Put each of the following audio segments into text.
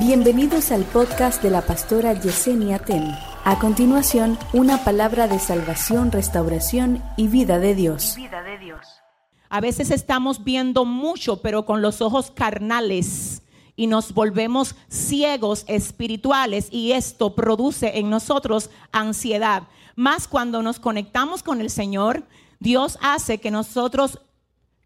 Bienvenidos al podcast de la pastora Yesenia Ten. A continuación, una palabra de salvación, restauración y vida de Dios. vida de Dios. A veces estamos viendo mucho, pero con los ojos carnales y nos volvemos ciegos espirituales y esto produce en nosotros ansiedad. Más cuando nos conectamos con el Señor, Dios hace que nosotros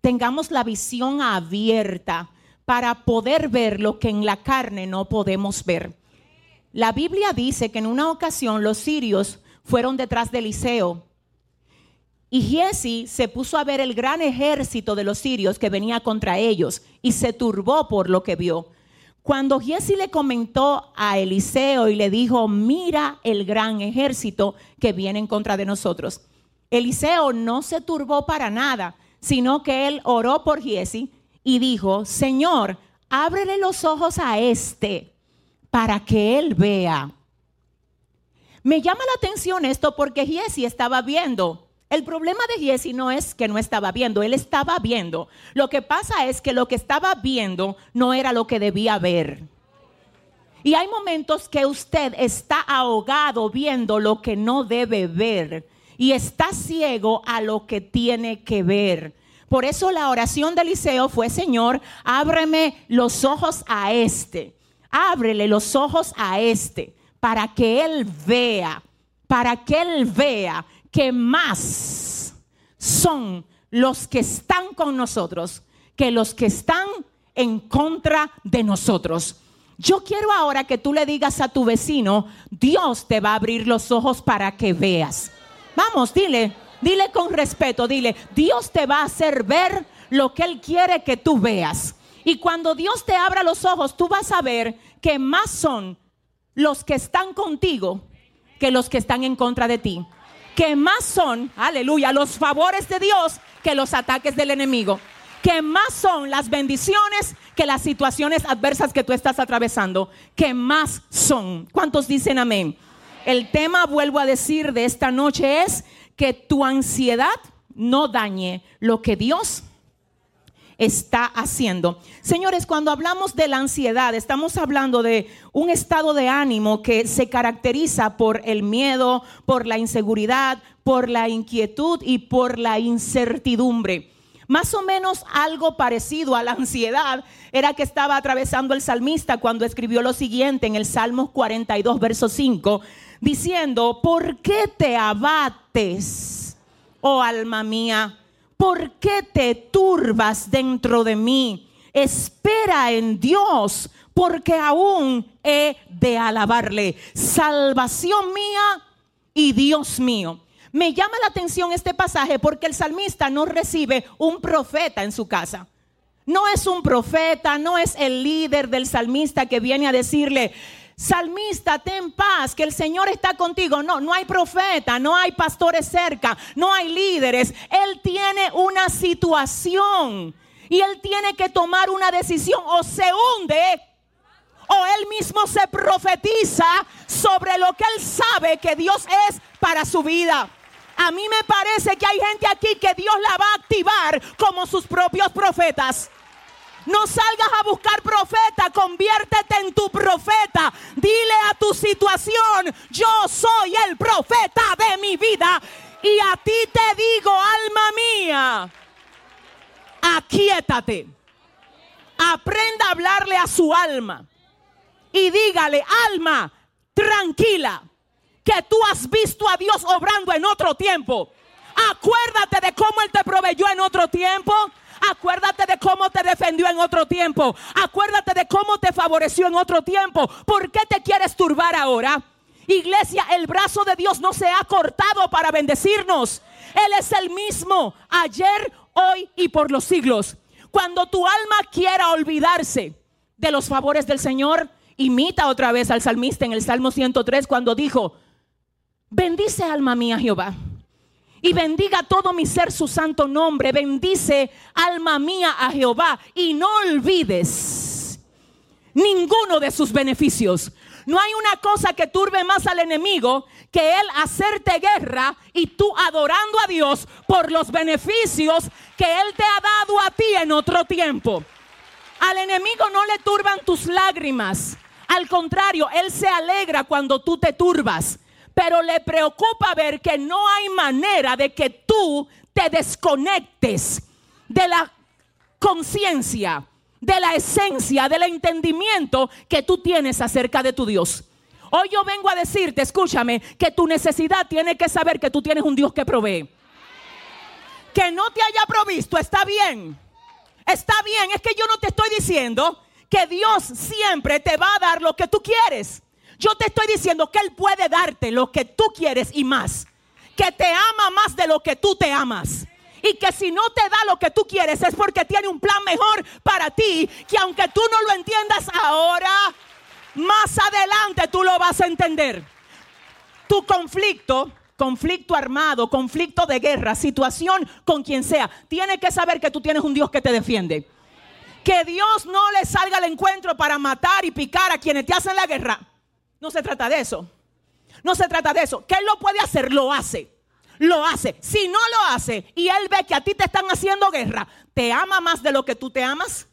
tengamos la visión abierta para poder ver lo que en la carne no podemos ver. La Biblia dice que en una ocasión los sirios fueron detrás de Eliseo y Giesi se puso a ver el gran ejército de los sirios que venía contra ellos y se turbó por lo que vio. Cuando Giesi le comentó a Eliseo y le dijo, mira el gran ejército que viene en contra de nosotros. Eliseo no se turbó para nada, sino que él oró por Giesi y dijo, Señor, ábrele los ojos a este para que él vea. Me llama la atención esto porque Giesi estaba viendo. El problema de Giesi no es que no estaba viendo, él estaba viendo. Lo que pasa es que lo que estaba viendo no era lo que debía ver. Y hay momentos que usted está ahogado viendo lo que no debe ver y está ciego a lo que tiene que ver. Por eso la oración de Eliseo fue, Señor, ábreme los ojos a este. Ábrele los ojos a este para que él vea, para que él vea que más son los que están con nosotros que los que están en contra de nosotros. Yo quiero ahora que tú le digas a tu vecino, Dios te va a abrir los ojos para que veas. Vamos, dile, Dile con respeto, dile, Dios te va a hacer ver lo que Él quiere que tú veas. Y cuando Dios te abra los ojos, tú vas a ver que más son los que están contigo que los que están en contra de ti. Que más son, aleluya, los favores de Dios que los ataques del enemigo. Que más son las bendiciones que las situaciones adversas que tú estás atravesando. Que más son. ¿Cuántos dicen amén? El tema, vuelvo a decir, de esta noche es que tu ansiedad no dañe lo que Dios está haciendo. Señores, cuando hablamos de la ansiedad, estamos hablando de un estado de ánimo que se caracteriza por el miedo, por la inseguridad, por la inquietud y por la incertidumbre. Más o menos algo parecido a la ansiedad era que estaba atravesando el salmista cuando escribió lo siguiente en el Salmo 42, verso 5 diciendo, ¿por qué te abates, oh alma mía? ¿Por qué te turbas dentro de mí? Espera en Dios, porque aún he de alabarle. Salvación mía y Dios mío. Me llama la atención este pasaje porque el salmista no recibe un profeta en su casa. No es un profeta, no es el líder del salmista que viene a decirle, Salmista, ten paz, que el Señor está contigo. No, no hay profeta, no hay pastores cerca, no hay líderes. Él tiene una situación y él tiene que tomar una decisión o se hunde o él mismo se profetiza sobre lo que él sabe que Dios es para su vida. A mí me parece que hay gente aquí que Dios la va a activar como sus propios profetas. No salgas a buscar profeta, conviértete en tu profeta. Dile a tu situación, yo soy el profeta de mi vida. Y a ti te digo, alma mía, aquíétate. Aprenda a hablarle a su alma. Y dígale, alma, tranquila, que tú has visto a Dios obrando en otro tiempo. Acuérdate de cómo Él te proveyó en otro tiempo. Acuérdate de cómo te defendió en otro tiempo. Acuérdate de cómo te favoreció en otro tiempo. ¿Por qué te quieres turbar ahora? Iglesia, el brazo de Dios no se ha cortado para bendecirnos. Él es el mismo ayer, hoy y por los siglos. Cuando tu alma quiera olvidarse de los favores del Señor, imita otra vez al salmista en el Salmo 103 cuando dijo, bendice alma mía Jehová y bendiga todo mi ser su santo nombre. Bendice, alma mía, a Jehová y no olvides ninguno de sus beneficios. No hay una cosa que turbe más al enemigo que él hacerte guerra y tú adorando a Dios por los beneficios que él te ha dado a ti en otro tiempo. Al enemigo no le turban tus lágrimas. Al contrario, Él se alegra cuando tú te turbas, pero le preocupa ver que no hay manera de que tú te desconectes de la conciencia, de la esencia, del entendimiento que tú tienes acerca de tu Dios. Hoy yo vengo a decirte, escúchame, que tu necesidad tiene que saber que tú tienes un Dios que provee. Que no te haya provisto, está bien. Está bien, es que yo no te estoy diciendo que Dios siempre te va a dar lo que tú quieres. Yo te estoy diciendo que Él puede darte lo que tú quieres y más. Que te ama más de lo que tú te amas. Y que si no te da lo que tú quieres es porque tiene un plan mejor para ti. Que aunque tú no lo entiendas ahora, más adelante tú lo vas a entender. Tu conflicto, conflicto armado, conflicto de guerra, situación con quien sea, tiene que saber que tú tienes un Dios que te defiende. Que Dios no le salga al encuentro para matar y picar a quienes te hacen la guerra. No se trata de eso. No se trata de eso. Que Él lo puede hacer, lo hace. Lo hace. Si no lo hace y Él ve que a ti te están haciendo guerra, ¿te ama más de lo que tú te amas?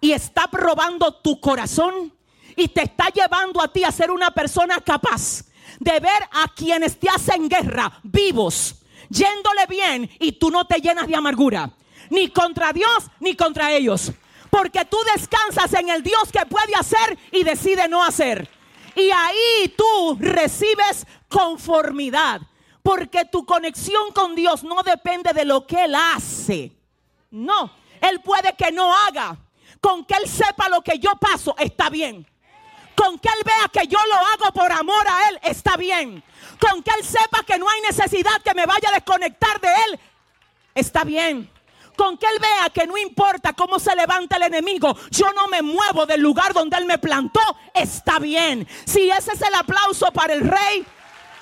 Y está probando tu corazón y te está llevando a ti a ser una persona capaz de ver a quienes te hacen guerra vivos, yéndole bien y tú no te llenas de amargura ni contra Dios ni contra ellos. Porque tú descansas en el Dios que puede hacer y decide no hacer. Y ahí tú recibes conformidad. Porque tu conexión con Dios no depende de lo que Él hace. No, Él puede que no haga. Con que Él sepa lo que yo paso, está bien. Con que Él vea que yo lo hago por amor a Él, está bien. Con que Él sepa que no hay necesidad que me vaya a desconectar de Él, está bien con que Él vea que no importa cómo se levanta el enemigo, yo no me muevo del lugar donde Él me plantó, está bien. Si ese es el aplauso para el rey,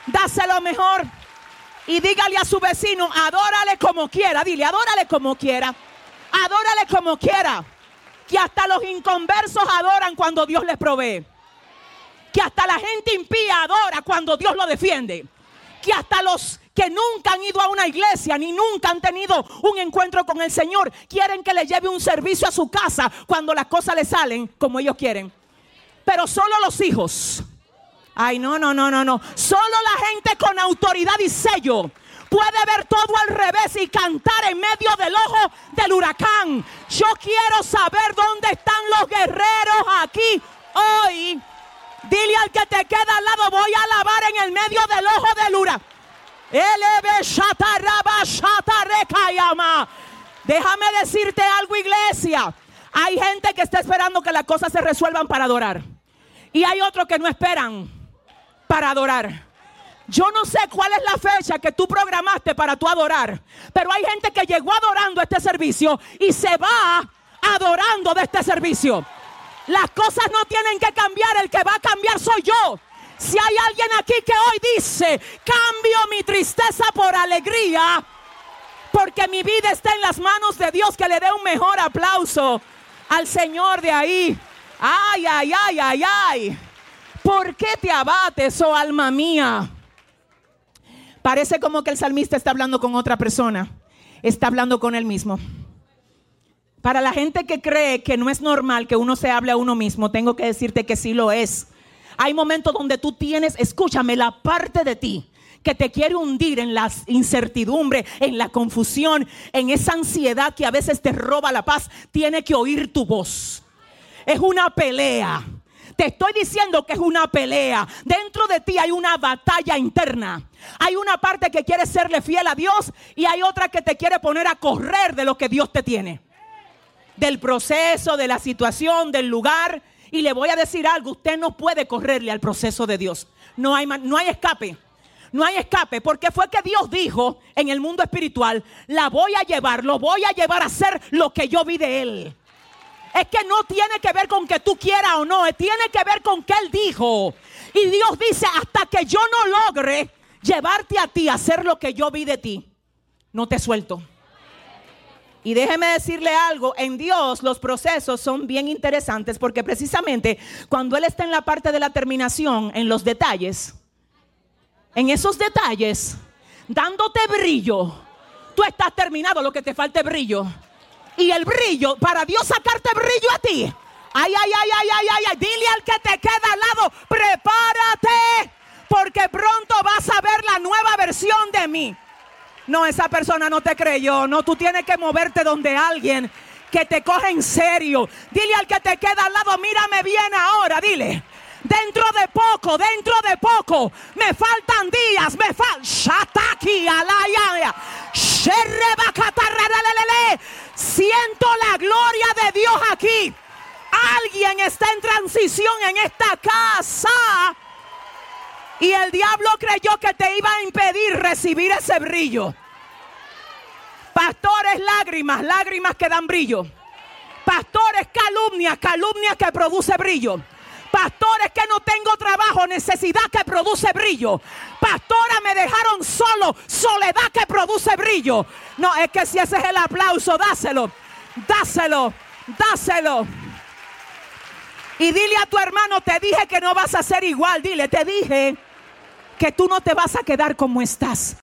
dáselo mejor. Y dígale a su vecino, adórale como quiera, dile, adórale como quiera, adórale como quiera. Que hasta los inconversos adoran cuando Dios les provee. Que hasta la gente impía adora cuando Dios lo defiende. Que hasta los que nunca han ido a una iglesia ni nunca han tenido un encuentro con el Señor, quieren que le lleve un servicio a su casa cuando las cosas le salen como ellos quieren. Pero solo los hijos. Ay, no, no, no, no, no. Solo la gente con autoridad y sello puede ver todo al revés y cantar en medio del ojo del huracán. Yo quiero saber dónde están los guerreros aquí hoy. Dile al que te queda al lado, voy a lavar en el medio del ojo del huracán. Déjame decirte algo, iglesia. Hay gente que está esperando que las cosas se resuelvan para adorar. Y hay otros que no esperan para adorar. Yo no sé cuál es la fecha que tú programaste para tu adorar. Pero hay gente que llegó adorando este servicio y se va adorando de este servicio. Las cosas no tienen que cambiar. El que va a cambiar soy yo. Si hay alguien aquí que hoy dice, cambio mi tristeza por alegría, porque mi vida está en las manos de Dios, que le dé un mejor aplauso al Señor de ahí. Ay, ay, ay, ay, ay. ¿Por qué te abates, oh alma mía? Parece como que el salmista está hablando con otra persona. Está hablando con él mismo. Para la gente que cree que no es normal que uno se hable a uno mismo, tengo que decirte que sí lo es. Hay momentos donde tú tienes, escúchame, la parte de ti que te quiere hundir en la incertidumbre, en la confusión, en esa ansiedad que a veces te roba la paz, tiene que oír tu voz. Es una pelea. Te estoy diciendo que es una pelea. Dentro de ti hay una batalla interna. Hay una parte que quiere serle fiel a Dios y hay otra que te quiere poner a correr de lo que Dios te tiene. Del proceso, de la situación, del lugar. Y le voy a decir algo, usted no puede correrle al proceso de Dios. No hay, no hay escape. No hay escape, porque fue que Dios dijo en el mundo espiritual, la voy a llevar, lo voy a llevar a hacer lo que yo vi de Él. Es que no tiene que ver con que tú quieras o no, tiene que ver con que Él dijo. Y Dios dice, hasta que yo no logre llevarte a ti a hacer lo que yo vi de ti, no te suelto. Y déjeme decirle algo, en Dios los procesos son bien interesantes porque precisamente cuando Él está en la parte de la terminación, en los detalles, en esos detalles, dándote brillo, tú estás terminado, lo que te falta es brillo. Y el brillo, para Dios sacarte brillo a ti, Ay, ay, ay, ay, ay, ay, ay. Dile al que te queda al lado, prepárate, porque pronto vas a ver la nueva versión de mí. No, esa persona no te creyó. No, tú tienes que moverte donde alguien que te coge en serio. Dile al que te queda al lado, mírame bien ahora, dile. Dentro de poco, dentro de poco, me faltan días, me falta. Siento la gloria de Dios aquí. Alguien está en transición en esta casa. Y el diablo creyó que te iba a impedir recibir ese brillo. Pastores, lágrimas, lágrimas que dan brillo. Pastores, calumnias, calumnias que produce brillo. Pastores que no tengo trabajo, necesidad que produce brillo. Pastora, me dejaron solo, soledad que produce brillo. No, es que si ese es el aplauso, dáselo, dáselo, dáselo. Y dile a tu hermano, te dije que no vas a ser igual. Dile, te dije que tú no te vas a quedar como estás.